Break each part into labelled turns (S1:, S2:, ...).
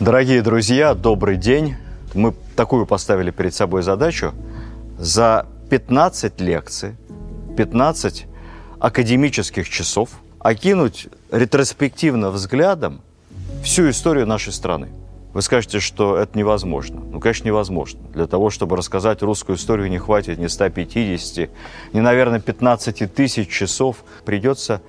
S1: Дорогие друзья, добрый день. Мы такую поставили перед собой задачу. За 15 лекций, 15 академических часов окинуть ретроспективно взглядом всю историю нашей страны. Вы скажете, что это невозможно. Ну, конечно, невозможно. Для того, чтобы рассказать русскую историю, не хватит ни 150, ни, наверное, 15 тысяч часов. Придется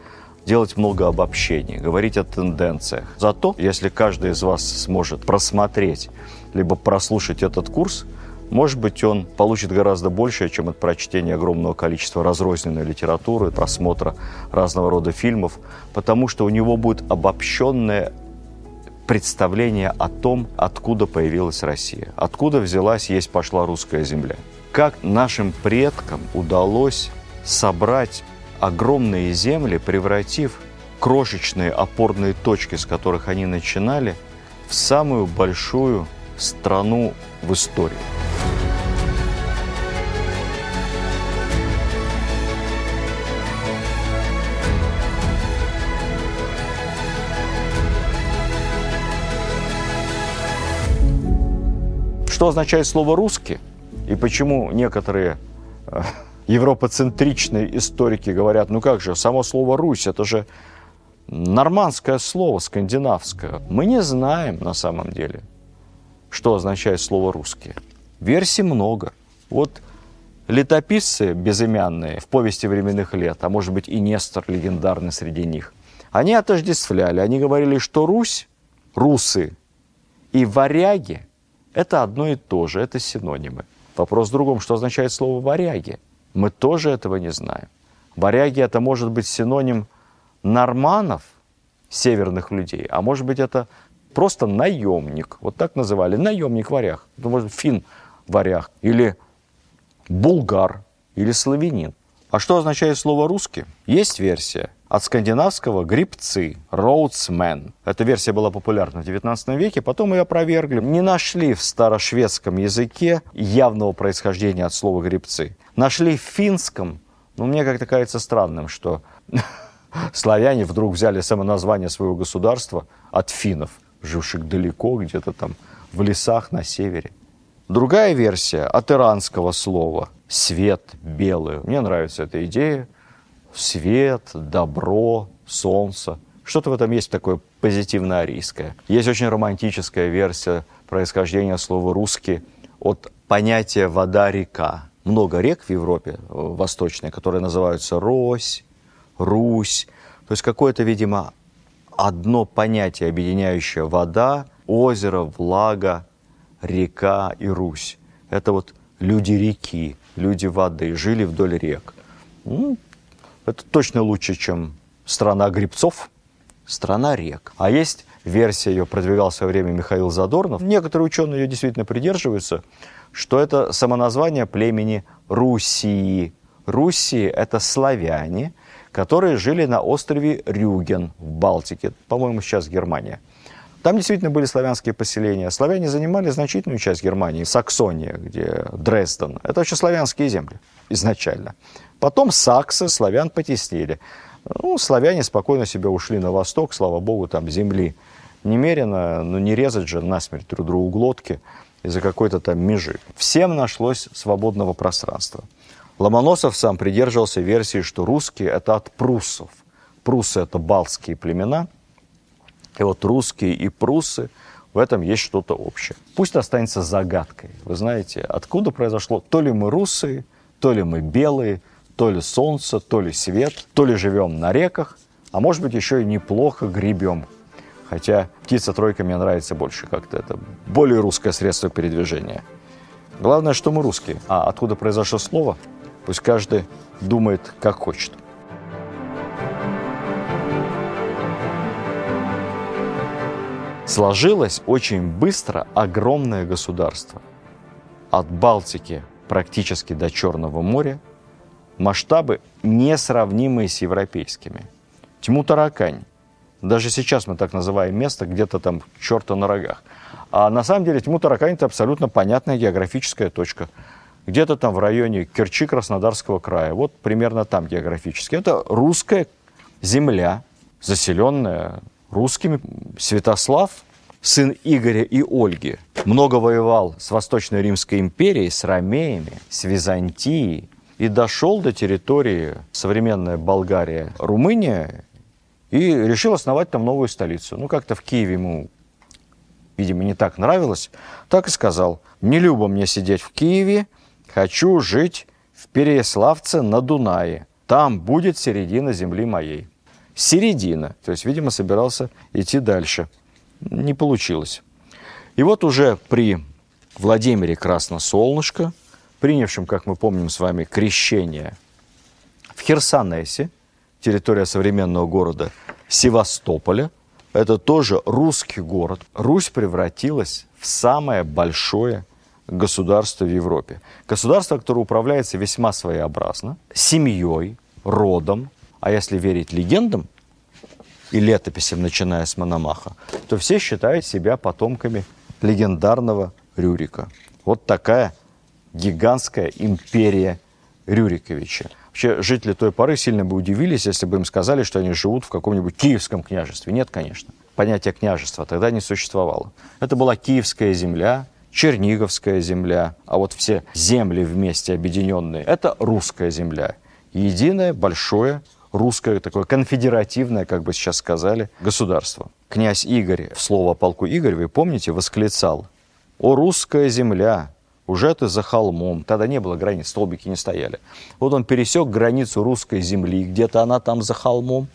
S1: делать много обобщений, говорить о тенденциях. Зато, если каждый из вас сможет просмотреть либо прослушать этот курс, может быть, он получит гораздо больше, чем от прочтения огромного количества разрозненной литературы, просмотра разного рода фильмов, потому что у него будет обобщенное представление о том, откуда появилась Россия, откуда взялась, есть пошла русская земля. Как нашим предкам удалось собрать огромные земли, превратив крошечные опорные точки, с которых они начинали, в самую большую страну в истории. Что означает слово «русский» и почему некоторые э, европоцентричные историки говорят, ну как же, само слово «Русь» – это же нормандское слово, скандинавское. Мы не знаем на самом деле, что означает слово «русские». Версий много. Вот летописцы безымянные в повести временных лет, а может быть и Нестор легендарный среди них, они отождествляли, они говорили, что Русь, русы и варяги – это одно и то же, это синонимы. Вопрос в другом, что означает слово «варяги»? Мы тоже этого не знаем. Варяги – это может быть синоним норманов, северных людей, а может быть это просто наемник. Вот так называли. Наемник варяг. Это может фин варяг. Или булгар. Или славянин. А что означает слово «русский»? Есть версия от скандинавского «грибцы», «роудсмен». Эта версия была популярна в XIX веке, потом ее опровергли. Не нашли в старошведском языке явного происхождения от слова «грибцы». Нашли в финском, но мне как-то кажется странным, что славяне вдруг взяли самоназвание своего государства от финнов, живших далеко, где-то там в лесах на севере. Другая версия от иранского слова «свет», «белый». Мне нравится эта идея. Свет, добро, солнце. Что-то в этом есть такое позитивно-арийское. Есть очень романтическая версия происхождения слова «русский» от понятия «вода-река». Много рек в Европе э, восточной, которые называются Рось, Русь. То есть какое-то, видимо, одно понятие, объединяющее вода, озеро, влага, река и Русь. Это вот люди реки, люди воды, жили вдоль рек. Ну, это точно лучше, чем страна грибцов, страна рек. А есть версия, ее продвигал в свое время Михаил Задорнов. Некоторые ученые ее действительно придерживаются, что это самоназвание племени Руси. Руси – это славяне, которые жили на острове Рюген в Балтике, по-моему, сейчас Германия. Там действительно были славянские поселения. Славяне занимали значительную часть Германии, Саксония, где Дрезден. Это вообще славянские земли изначально. Потом саксы славян потеснили. Ну, славяне спокойно себе ушли на восток, слава богу, там земли немерено, но не резать же насмерть друг другу глотки из-за какой-то там межи. Всем нашлось свободного пространства. Ломоносов сам придерживался версии, что русские – это от пруссов. Пруссы – это балтские племена – и вот русские и прусы, в этом есть что-то общее. Пусть останется загадкой. Вы знаете, откуда произошло, то ли мы русые, то ли мы белые, то ли солнце, то ли свет, то ли живем на реках, а может быть еще и неплохо гребем. Хотя птица-тройка мне нравится больше как-то. Это более русское средство передвижения. Главное, что мы русские. А откуда произошло слово, пусть каждый думает, как хочет. Сложилось очень быстро огромное государство. От Балтики практически до Черного моря масштабы несравнимые с европейскими. Тьму-таракань. Даже сейчас мы так называем место где-то там черта на рогах. А на самом деле Тьму-таракань – это абсолютно понятная географическая точка. Где-то там в районе Керчи Краснодарского края. Вот примерно там географически. Это русская земля, заселенная русскими. Святослав сын Игоря и Ольги, много воевал с Восточной Римской империей, с ромеями, с Византией и дошел до территории современная Болгария, Румыния и решил основать там новую столицу. Ну, как-то в Киеве ему, видимо, не так нравилось, так и сказал, не любо мне сидеть в Киеве, хочу жить в Переяславце на Дунае. Там будет середина земли моей. Середина. То есть, видимо, собирался идти дальше. Не получилось. И вот уже при Владимире Красносолнышко, принявшем, как мы помним с вами, крещение в Херсонесе, территория современного города Севастополя, это тоже русский город. Русь превратилась в самое большое государство в Европе. Государство, которое управляется весьма своеобразно, семьей, родом, а если верить легендам и летописям, начиная с Мономаха, то все считают себя потомками легендарного Рюрика. Вот такая гигантская империя Рюриковича. Вообще, жители той поры сильно бы удивились, если бы им сказали, что они живут в каком-нибудь киевском княжестве. Нет, конечно. Понятие княжества тогда не существовало. Это была киевская земля, Черниговская земля, а вот все земли вместе объединенные – это русская земля. Единое, большое, русское, такое конфедеративное, как бы сейчас сказали, государство. Князь Игорь, в слово о полку Игорь, вы помните, восклицал «О, русская земля, уже ты за холмом». Тогда не было границ, столбики не стояли. Вот он пересек границу русской земли, где-то она там за холмом,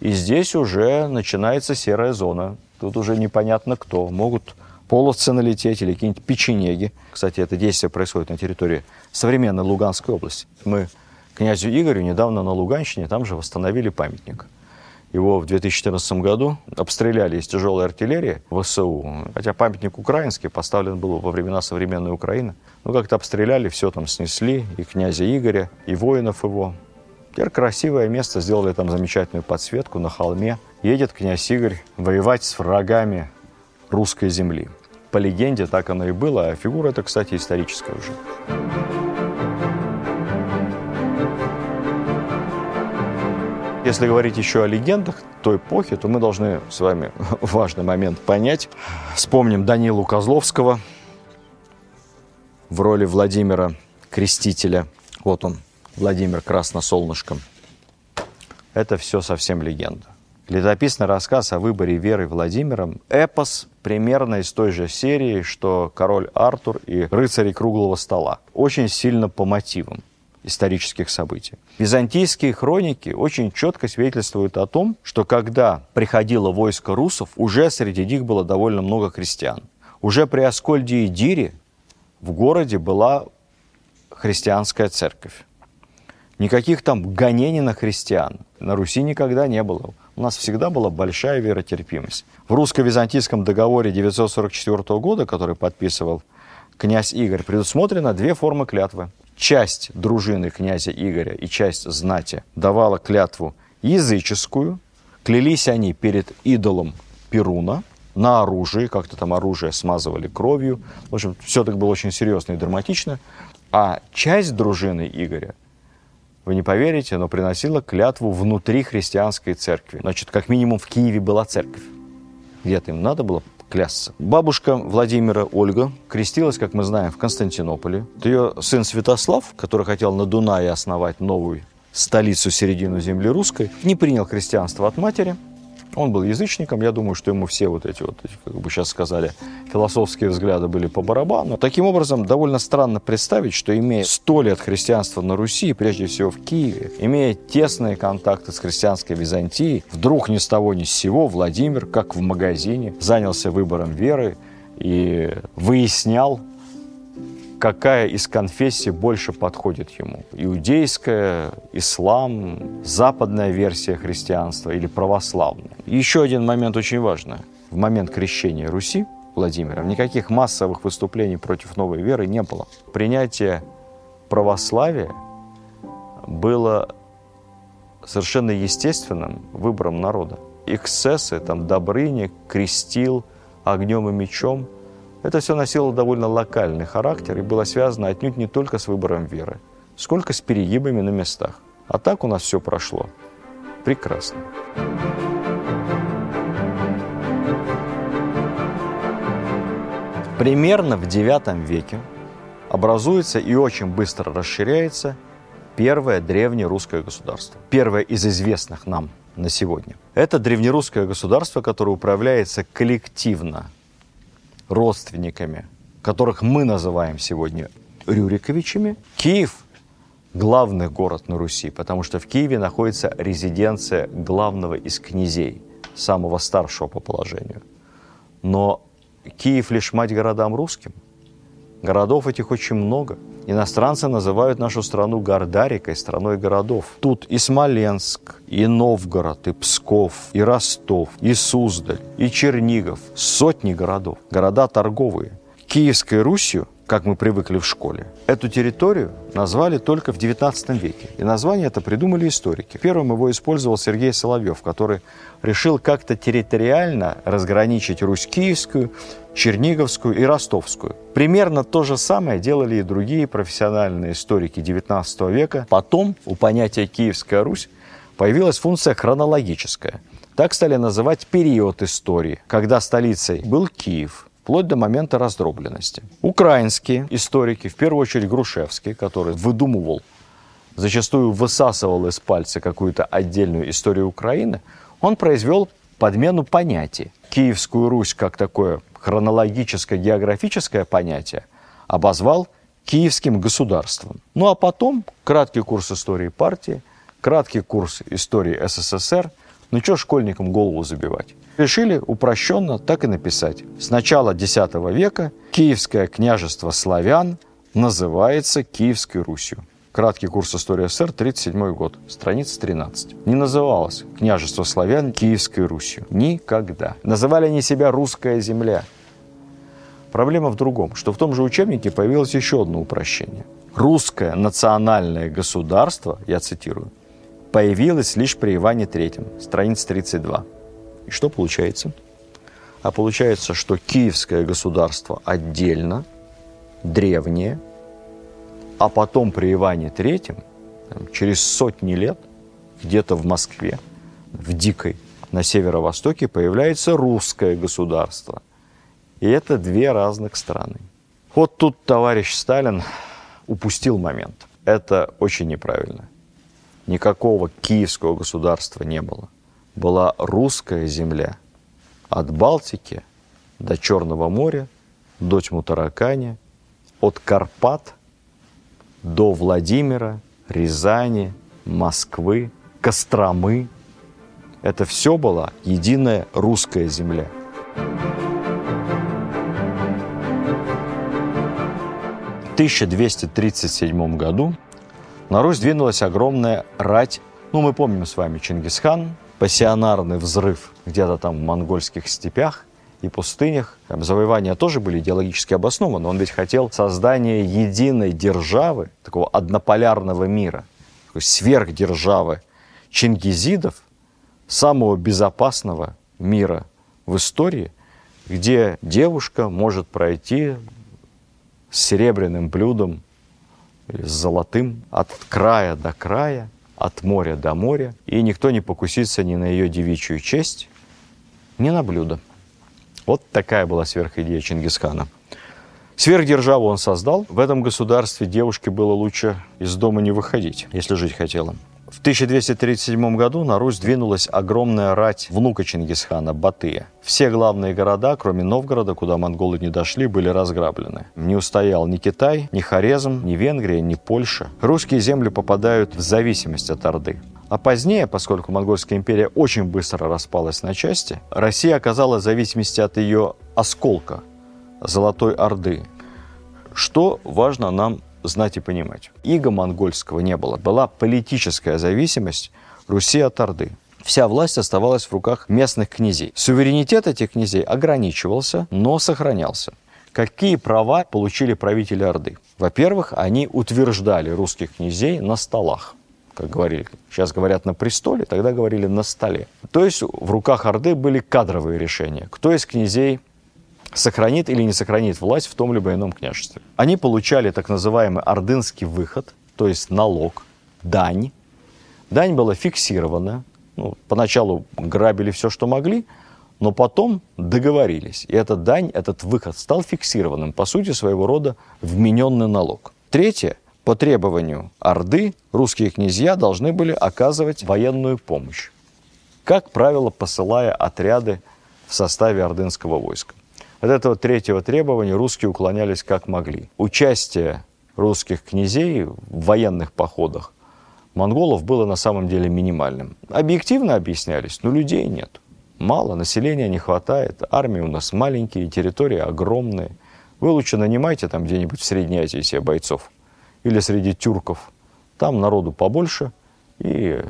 S1: и здесь уже начинается серая зона. Тут уже непонятно кто. Могут половцы налететь или какие-нибудь печенеги. Кстати, это действие происходит на территории современной Луганской области. Мы князю Игорю недавно на Луганщине там же восстановили памятник. Его в 2014 году обстреляли из тяжелой артиллерии ВСУ. Хотя памятник украинский поставлен был во времена современной Украины. Ну, как-то обстреляли, все там снесли, и князя Игоря, и воинов его. Теперь красивое место, сделали там замечательную подсветку на холме. Едет князь Игорь воевать с врагами русской земли. По легенде так оно и было, а фигура эта, кстати, историческая уже. Если говорить еще о легендах той эпохи, то мы должны с вами важный момент понять. Вспомним Данилу Козловского в роли Владимира Крестителя. Вот он, Владимир Красносолнышком. Это все совсем легенда. Летописный рассказ о выборе Веры Владимиром – эпос примерно из той же серии, что «Король Артур» и «Рыцари круглого стола». Очень сильно по мотивам исторических событий. Византийские хроники очень четко свидетельствуют о том, что когда приходило войско русов, уже среди них было довольно много христиан. Уже при Аскольде и Дире в городе была христианская церковь. Никаких там гонений на христиан на Руси никогда не было у нас всегда была большая веротерпимость. В русско-византийском договоре 944 года, который подписывал князь Игорь, предусмотрено две формы клятвы. Часть дружины князя Игоря и часть знати давала клятву языческую. Клялись они перед идолом Перуна на оружие, как-то там оружие смазывали кровью. В общем, все так было очень серьезно и драматично. А часть дружины Игоря вы не поверите, но приносила клятву внутри христианской церкви. Значит, как минимум в Киеве была церковь. Где-то им надо было клясться. Бабушка Владимира Ольга крестилась, как мы знаем, в Константинополе. Ее сын Святослав, который хотел на Дунае основать новую столицу середину земли русской, не принял христианство от матери – он был язычником, я думаю, что ему все вот эти вот, как бы сейчас сказали, философские взгляды были по барабану. Таким образом, довольно странно представить, что имея сто лет христианства на Руси, прежде всего в Киеве, имея тесные контакты с христианской Византией, вдруг ни с того ни с сего Владимир, как в магазине, занялся выбором веры и выяснял, какая из конфессий больше подходит ему. Иудейская, ислам, западная версия христианства или православная. Еще один момент очень важный. В момент крещения Руси Владимира никаких массовых выступлений против новой веры не было. Принятие православия было совершенно естественным выбором народа. Эксцессы, там, Добрыня, крестил огнем и мечом – это все носило довольно локальный характер и было связано отнюдь не только с выбором веры, сколько с перегибами на местах. А так у нас все прошло. Прекрасно. Примерно в IX веке образуется и очень быстро расширяется первое древнерусское государство. Первое из известных нам на сегодня. Это древнерусское государство, которое управляется коллективно родственниками, которых мы называем сегодня Рюриковичами. Киев – главный город на Руси, потому что в Киеве находится резиденция главного из князей, самого старшего по положению. Но Киев лишь мать городам русским. Городов этих очень много – Иностранцы называют нашу страну Гордарикой, страной городов. Тут и Смоленск, и Новгород, и Псков, и Ростов, и Суздаль, и Чернигов. Сотни городов. Города торговые. Киевской Русью как мы привыкли в школе. Эту территорию назвали только в XIX веке. И название это придумали историки. Первым его использовал Сергей Соловьев, который решил как-то территориально разграничить Русь Киевскую, Черниговскую и Ростовскую. Примерно то же самое делали и другие профессиональные историки XIX века. Потом у понятия «Киевская Русь» появилась функция хронологическая. Так стали называть период истории, когда столицей был Киев – вплоть до момента раздробленности. Украинские историки, в первую очередь Грушевский, который выдумывал, зачастую высасывал из пальца какую-то отдельную историю Украины, он произвел подмену понятий. Киевскую Русь как такое хронологическое географическое понятие обозвал киевским государством. Ну а потом краткий курс истории партии, краткий курс истории СССР. Ну что школьникам голову забивать? Решили упрощенно так и написать. С начала X века Киевское княжество славян называется Киевской Русью. Краткий курс истории СССР, 1937 год, страница 13. Не называлось княжество славян Киевской Русью. Никогда. Называли они себя «русская земля». Проблема в другом, что в том же учебнике появилось еще одно упрощение. Русское национальное государство, я цитирую, появилось лишь при Иване III, страница 32. И что получается? А получается, что киевское государство отдельно, древнее, а потом при Иване Третьем, через сотни лет, где-то в Москве, в Дикой, на северо-востоке, появляется русское государство. И это две разных страны. Вот тут товарищ Сталин упустил момент. Это очень неправильно. Никакого киевского государства не было была русская земля. От Балтики до Черного моря, до Тьмутаракани, от Карпат до Владимира, Рязани, Москвы, Костромы. Это все была единая русская земля. В 1237 году на Русь двинулась огромная рать. Ну, мы помним с вами Чингисхан, пассионарный взрыв где-то там в монгольских степях и пустынях. Там завоевания тоже были идеологически обоснованы. Он ведь хотел создания единой державы, такого однополярного мира, такой сверхдержавы чингизидов, самого безопасного мира в истории, где девушка может пройти с серебряным блюдом с золотым от края до края, от моря до моря, и никто не покусится ни на ее девичью честь, ни на блюдо. Вот такая была сверхидея Чингисхана. Сверхдержаву он создал. В этом государстве девушке было лучше из дома не выходить, если жить хотела. В 1237 году на Русь двинулась огромная рать внука Чингисхана Батыя. Все главные города, кроме Новгорода, куда монголы не дошли, были разграблены. Не устоял ни Китай, ни Хорезм, ни Венгрия, ни Польша. Русские земли попадают в зависимость от Орды. А позднее, поскольку Монгольская империя очень быстро распалась на части, Россия оказалась в зависимости от ее осколка, Золотой Орды. Что важно нам знать и понимать. Иго монгольского не было. Была политическая зависимость Руси от Орды. Вся власть оставалась в руках местных князей. Суверенитет этих князей ограничивался, но сохранялся. Какие права получили правители Орды? Во-первых, они утверждали русских князей на столах как говорили, сейчас говорят на престоле, тогда говорили на столе. То есть в руках Орды были кадровые решения. Кто из князей сохранит или не сохранит власть в том либо ином княжестве. Они получали так называемый ордынский выход, то есть налог, дань. Дань была фиксирована. Ну, поначалу грабили все, что могли, Но потом договорились, и эта дань, этот выход стал фиксированным, по сути, своего рода вмененный налог. Третье. По требованию Орды русские князья должны были оказывать военную помощь, как правило, посылая отряды в составе ордынского войска. От этого третьего требования русские уклонялись как могли. Участие русских князей в военных походах монголов было на самом деле минимальным. Объективно объяснялись, но людей нет. Мало, населения не хватает, армии у нас маленькие, территории огромные. Вы лучше нанимайте там где-нибудь в Средней Азии себе бойцов или среди тюрков. Там народу побольше, и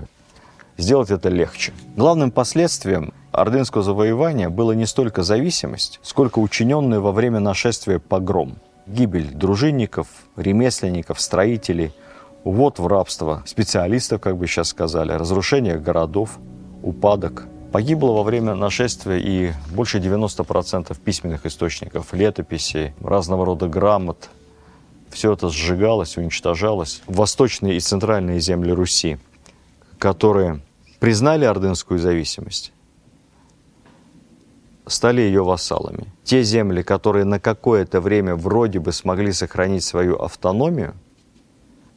S1: сделать это легче. Главным последствием ордынского завоевания было не столько зависимость, сколько учиненный во время нашествия погром. Гибель дружинников, ремесленников, строителей, увод в рабство специалистов, как бы сейчас сказали, разрушение городов, упадок Погибло во время нашествия и больше 90% письменных источников, летописей, разного рода грамот. Все это сжигалось, уничтожалось. Восточные и центральные земли Руси, которые признали ордынскую зависимость, стали ее вассалами. Те земли, которые на какое-то время вроде бы смогли сохранить свою автономию,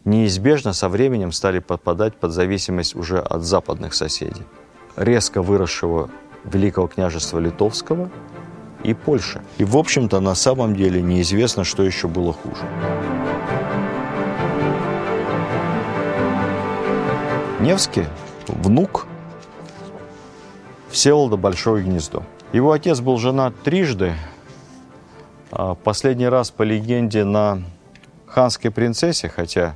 S1: неизбежно со временем стали подпадать под зависимость уже от западных соседей резко выросшего Великого княжества Литовского и Польши. И, в общем-то, на самом деле неизвестно, что еще было хуже. Невский – внук Всеволода Большое Гнездо. Его отец был женат трижды. А последний раз, по легенде, на ханской принцессе, хотя,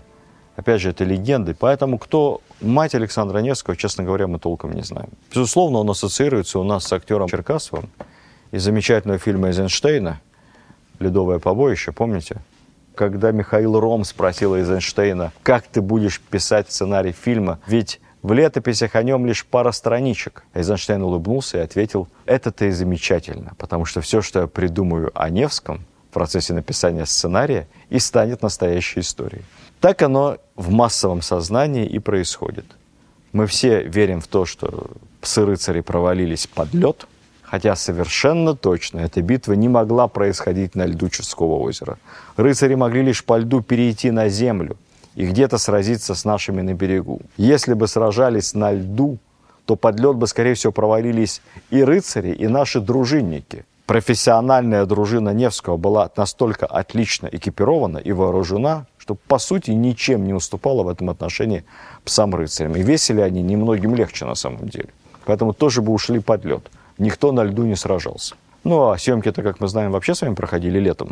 S1: опять же, это легенды. Поэтому кто Мать Александра Невского, честно говоря, мы толком не знаем. Безусловно, он ассоциируется у нас с актером Черкасовым из замечательного фильма Эйзенштейна «Ледовое побоище», помните? Когда Михаил Ром спросил Эйзенштейна, как ты будешь писать сценарий фильма, ведь в летописях о нем лишь пара страничек. Эйзенштейн улыбнулся и ответил, это-то и замечательно, потому что все, что я придумаю о Невском в процессе написания сценария, и станет настоящей историей. Так оно в массовом сознании и происходит. Мы все верим в то, что псы-рыцари провалились под лед, хотя совершенно точно эта битва не могла происходить на льду Чудского озера. Рыцари могли лишь по льду перейти на землю и где-то сразиться с нашими на берегу. Если бы сражались на льду, то под лед бы, скорее всего, провалились и рыцари, и наши дружинники. Профессиональная дружина Невского была настолько отлично экипирована и вооружена, что по сути ничем не уступало в этом отношении псам-рыцарям. И весили они немногим легче на самом деле. Поэтому тоже бы ушли под лед. Никто на льду не сражался. Ну а съемки-то, как мы знаем, вообще с вами проходили летом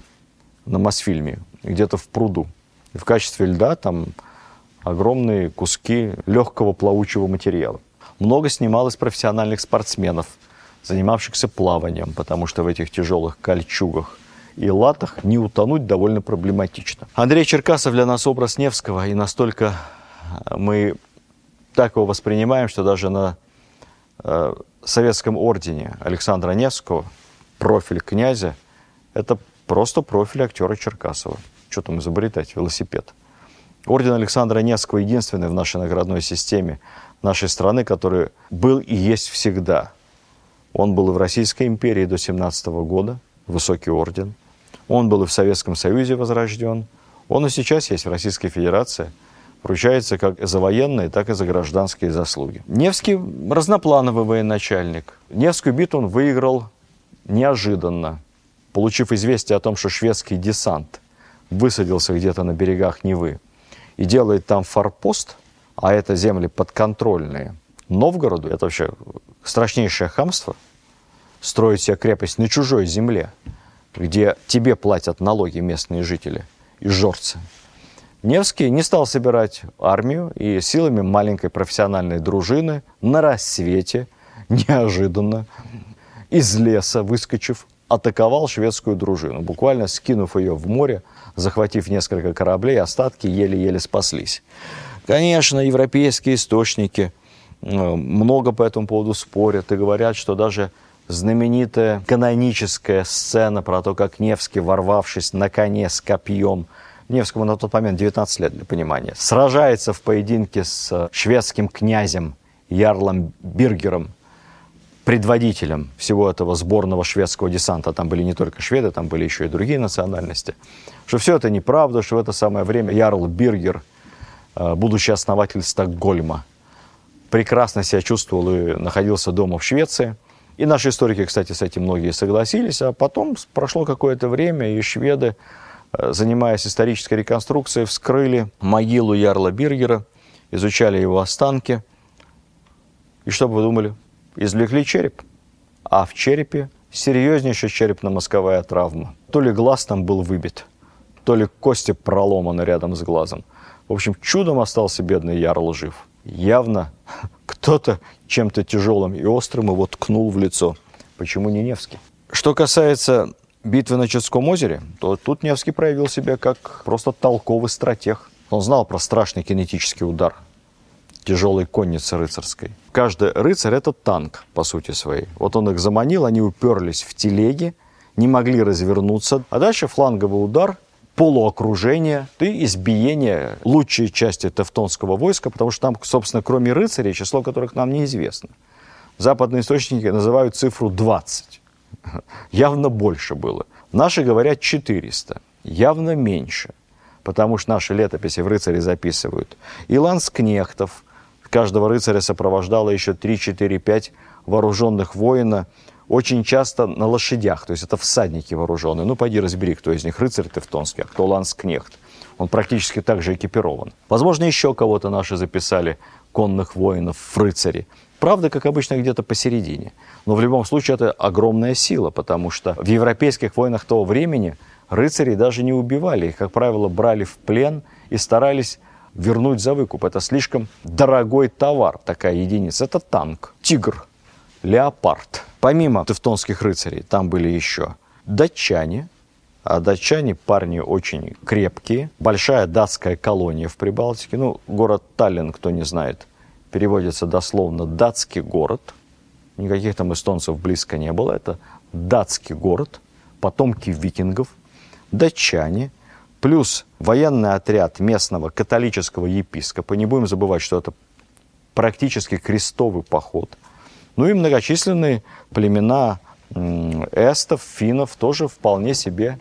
S1: на Мосфильме, где-то в пруду. В качестве льда там огромные куски легкого плавучего материала. Много снималось профессиональных спортсменов, занимавшихся плаванием, потому что в этих тяжелых кольчугах и латах не утонуть довольно проблематично. Андрей Черкасов для нас образ Невского, и настолько э, мы так его воспринимаем, что даже на э, советском ордене Александра Невского профиль князя – это просто профиль актера Черкасова. Что там изобретать? Велосипед. Орден Александра Невского единственный в нашей наградной системе нашей страны, который был и есть всегда. Он был и в Российской империи до 17 года, высокий орден – он был и в Советском Союзе возрожден. Он и сейчас есть в Российской Федерации. Вручается как за военные, так и за гражданские заслуги. Невский разноплановый военачальник. Невскую битву он выиграл неожиданно, получив известие о том, что шведский десант высадился где-то на берегах Невы и делает там форпост, а это земли подконтрольные Новгороду, это вообще страшнейшее хамство, строить себе крепость на чужой земле – где тебе платят налоги местные жители и жорцы. Невский не стал собирать армию и силами маленькой профессиональной дружины на рассвете, неожиданно, из леса выскочив, атаковал шведскую дружину, буквально скинув ее в море, захватив несколько кораблей, остатки еле-еле спаслись. Конечно, европейские источники э, много по этому поводу спорят и говорят, что даже знаменитая каноническая сцена про то, как Невский, ворвавшись на коне с копьем, Невскому на тот момент 19 лет, для понимания, сражается в поединке с шведским князем Ярлом Биргером, предводителем всего этого сборного шведского десанта, там были не только шведы, там были еще и другие национальности, что все это неправда, что в это самое время Ярл Биргер, э, будущий основатель Стокгольма, прекрасно себя чувствовал и находился дома в Швеции. И наши историки, кстати, с этим многие согласились. А потом прошло какое-то время, и шведы, э, занимаясь исторической реконструкцией, вскрыли могилу Ярла Биргера, изучали его останки. И что бы вы думали? Извлекли череп. А в черепе серьезнейшая черепно-мозговая травма. То ли глаз там был выбит, то ли кости проломаны рядом с глазом. В общем, чудом остался бедный Ярл жив явно кто-то чем-то тяжелым и острым его ткнул в лицо. Почему не Невский? Что касается битвы на Чудском озере, то тут Невский проявил себя как просто толковый стратег. Он знал про страшный кинетический удар тяжелой конницы рыцарской. Каждый рыцарь – это танк, по сути своей. Вот он их заманил, они уперлись в телеги, не могли развернуться. А дальше фланговый удар, полуокружение и избиение лучшей части тевтонского войска, потому что там, собственно, кроме рыцарей, число которых нам неизвестно. Западные источники называют цифру 20. Явно больше было. Наши говорят 400. Явно меньше. Потому что наши летописи в рыцаре записывают. И ланскнехтов. Каждого рыцаря сопровождало еще 3, 4, 5 вооруженных воина – очень часто на лошадях, то есть это всадники вооруженные. Ну, пойди разбери, кто из них рыцарь Тевтонский, а кто ланскнехт. Он практически так же экипирован. Возможно, еще кого-то наши записали, конных воинов в рыцари. Правда, как обычно, где-то посередине. Но в любом случае это огромная сила, потому что в европейских войнах того времени рыцари даже не убивали. Их, как правило, брали в плен и старались вернуть за выкуп. Это слишком дорогой товар, такая единица. Это танк, тигр, леопард. Помимо тевтонских рыцарей, там были еще датчане, а датчане парни очень крепкие. Большая датская колония в Прибалтике. Ну, город Таллин, кто не знает, переводится дословно «датский город». Никаких там эстонцев близко не было. Это датский город, потомки викингов, датчане, плюс военный отряд местного католического епископа. Не будем забывать, что это практически крестовый поход – ну и многочисленные племена эстов, финнов тоже вполне себе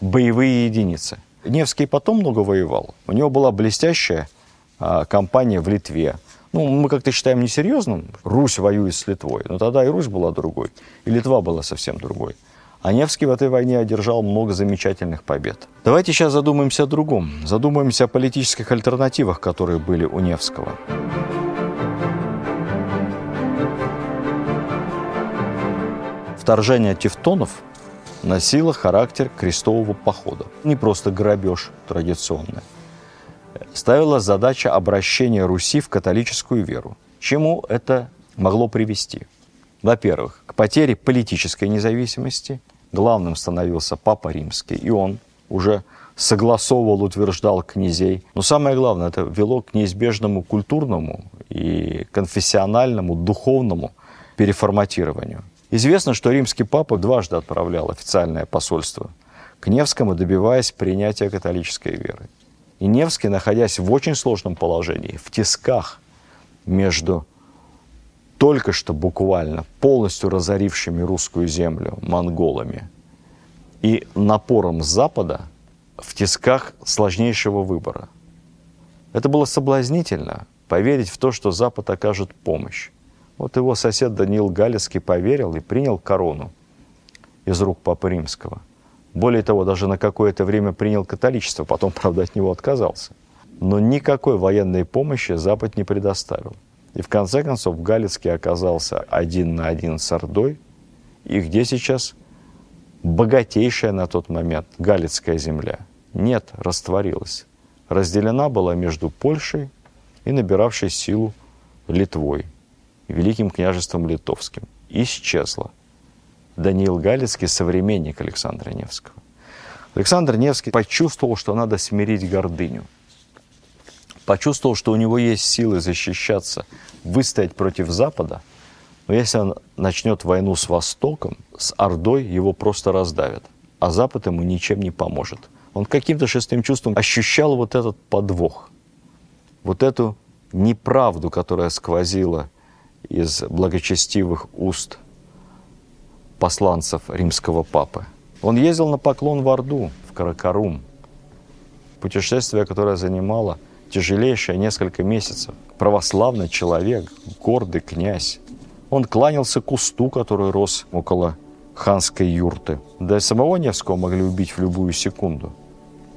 S1: боевые единицы. Невский потом много воевал. У него была блестящая а, кампания в Литве. Ну, мы как-то считаем несерьезным. Русь воюет с Литвой. Но тогда и Русь была другой, и Литва была совсем другой. А Невский в этой войне одержал много замечательных побед. Давайте сейчас задумаемся о другом. Задумаемся о политических альтернативах, которые были у Невского. Вторжение тевтонов носило характер крестового похода. Не просто грабеж традиционный. Ставила задача обращения Руси в католическую веру. Чему это могло привести? Во-первых, к потере политической независимости. Главным становился Папа Римский, и он уже согласовывал, утверждал князей. Но самое главное, это вело к неизбежному культурному и конфессиональному, духовному переформатированию. Известно, что римский папа дважды отправлял официальное посольство к Невскому, добиваясь принятия католической веры. И Невский, находясь в очень сложном положении, в тисках между только что буквально полностью разорившими русскую землю монголами и напором Запада в тисках сложнейшего выбора. Это было соблазнительно поверить в то, что Запад окажет помощь. Вот его сосед Даниил Галицкий поверил и принял корону из рук Папы Римского. Более того, даже на какое-то время принял католичество, потом, правда, от него отказался. Но никакой военной помощи Запад не предоставил. И в конце концов Галицкий оказался один на один с Ордой. И где сейчас богатейшая на тот момент Галицкая земля? Нет, растворилась. Разделена была между Польшей и набиравшей силу Литвой. Великим княжеством Литовским. Исчезла. Даниил Галицкий – современник Александра Невского. Александр Невский почувствовал, что надо смирить гордыню. Почувствовал, что у него есть силы защищаться, выстоять против Запада. Но если он начнет войну с Востоком, с Ордой, его просто раздавят. А Запад ему ничем не поможет. Он каким-то шестым чувством ощущал вот этот подвох, вот эту неправду, которая сквозила из благочестивых уст посланцев римского папы. Он ездил на поклон в Орду, в Каракарум. Путешествие, которое занимало тяжелейшее несколько месяцев. Православный человек, гордый князь. Он кланялся кусту, который рос около ханской юрты. Да и самого Невского могли убить в любую секунду.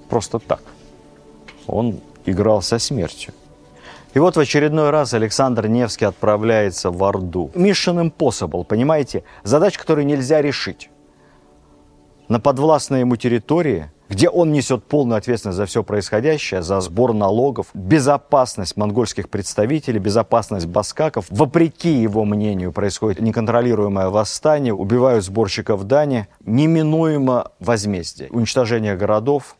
S1: Просто так. Он играл со смертью. И вот в очередной раз Александр Невский отправляется в Орду. Mission impossible, понимаете? Задач, которую нельзя решить. На подвластной ему территории, где он несет полную ответственность за все происходящее, за сбор налогов, безопасность монгольских представителей, безопасность баскаков. Вопреки его мнению происходит неконтролируемое восстание, убивают сборщиков дани, неминуемо возмездие. Уничтожение городов,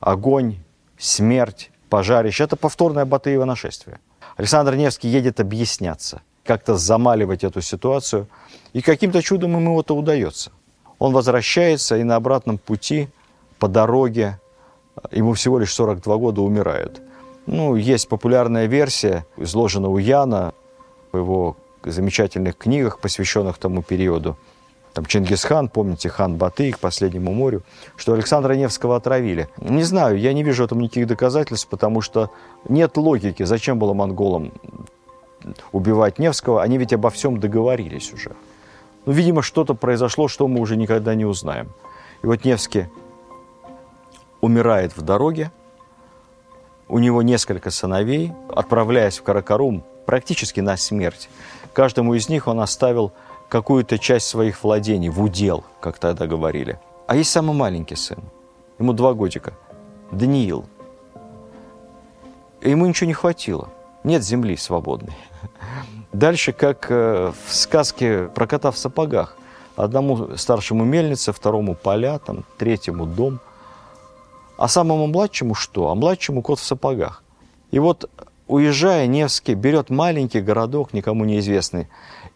S1: огонь, смерть, пожарище. Это повторное Батыево нашествие. Александр Невский едет объясняться, как-то замаливать эту ситуацию. И каким-то чудом ему это удается. Он возвращается и на обратном пути по дороге, ему всего лишь 42 года, умирает. Ну, есть популярная версия, изложена у Яна в его замечательных книгах, посвященных тому периоду – там Чингисхан, помните, хан Батый к последнему морю, что Александра Невского отравили. Не знаю, я не вижу этому никаких доказательств, потому что нет логики, зачем было монголам убивать Невского, они ведь обо всем договорились уже. Ну, видимо, что-то произошло, что мы уже никогда не узнаем. И вот Невский умирает в дороге, у него несколько сыновей, отправляясь в Каракарум практически на смерть. Каждому из них он оставил какую-то часть своих владений в удел, как тогда говорили. А есть самый маленький сын, ему два годика, Даниил. И ему ничего не хватило, нет земли свободной. Дальше, как э, в сказке про кота в сапогах. Одному старшему мельница, второму поля, там, третьему дом. А самому младшему что? А младшему кот в сапогах. И вот, уезжая, Невский берет маленький городок, никому неизвестный,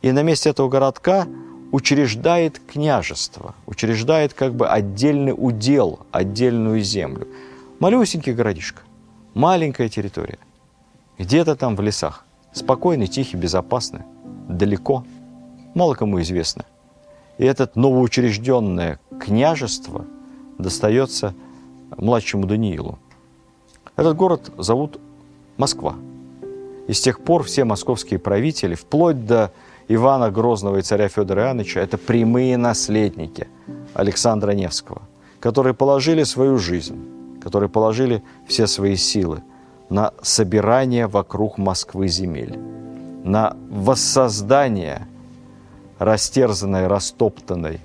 S1: и на месте этого городка учреждает княжество, учреждает как бы отдельный удел, отдельную землю. Малюсенький городишко, маленькая территория, где-то там в лесах, спокойный, тихий, безопасный, далеко, мало кому известно. И это новоучрежденное княжество достается младшему Даниилу. Этот город зовут Москва. И с тех пор все московские правители, вплоть до Ивана Грозного и царя Федора Иоанновича – это прямые наследники Александра Невского, которые положили свою жизнь, которые положили все свои силы на собирание вокруг Москвы земель, на воссоздание растерзанной, растоптанной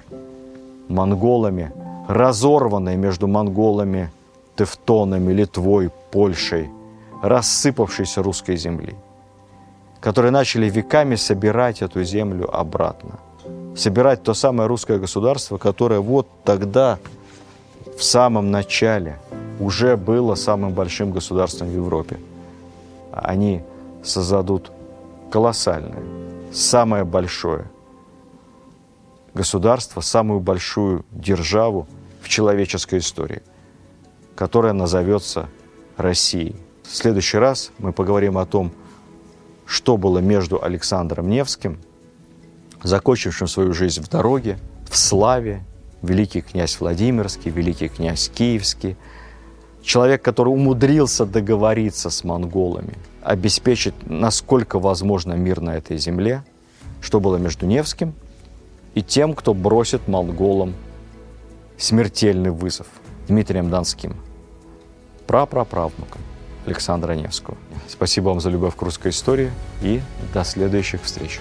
S1: монголами, разорванной между монголами, тевтонами, Литвой, Польшей, рассыпавшейся русской земли – которые начали веками собирать эту землю обратно. Собирать то самое русское государство, которое вот тогда, в самом начале, уже было самым большим государством в Европе. Они создадут колоссальное, самое большое государство, самую большую державу в человеческой истории, которая назовется Россией. В следующий раз мы поговорим о том, что было между Александром Невским, закончившим свою жизнь в дороге, в славе, великий князь Владимирский, великий князь Киевский, человек, который умудрился договориться с монголами, обеспечить, насколько возможно, мир на этой земле, что было между Невским и тем, кто бросит монголам смертельный вызов, Дмитрием Донским, прапраправнуком. Александра Невского. Спасибо вам за любовь к русской истории и до следующих встреч.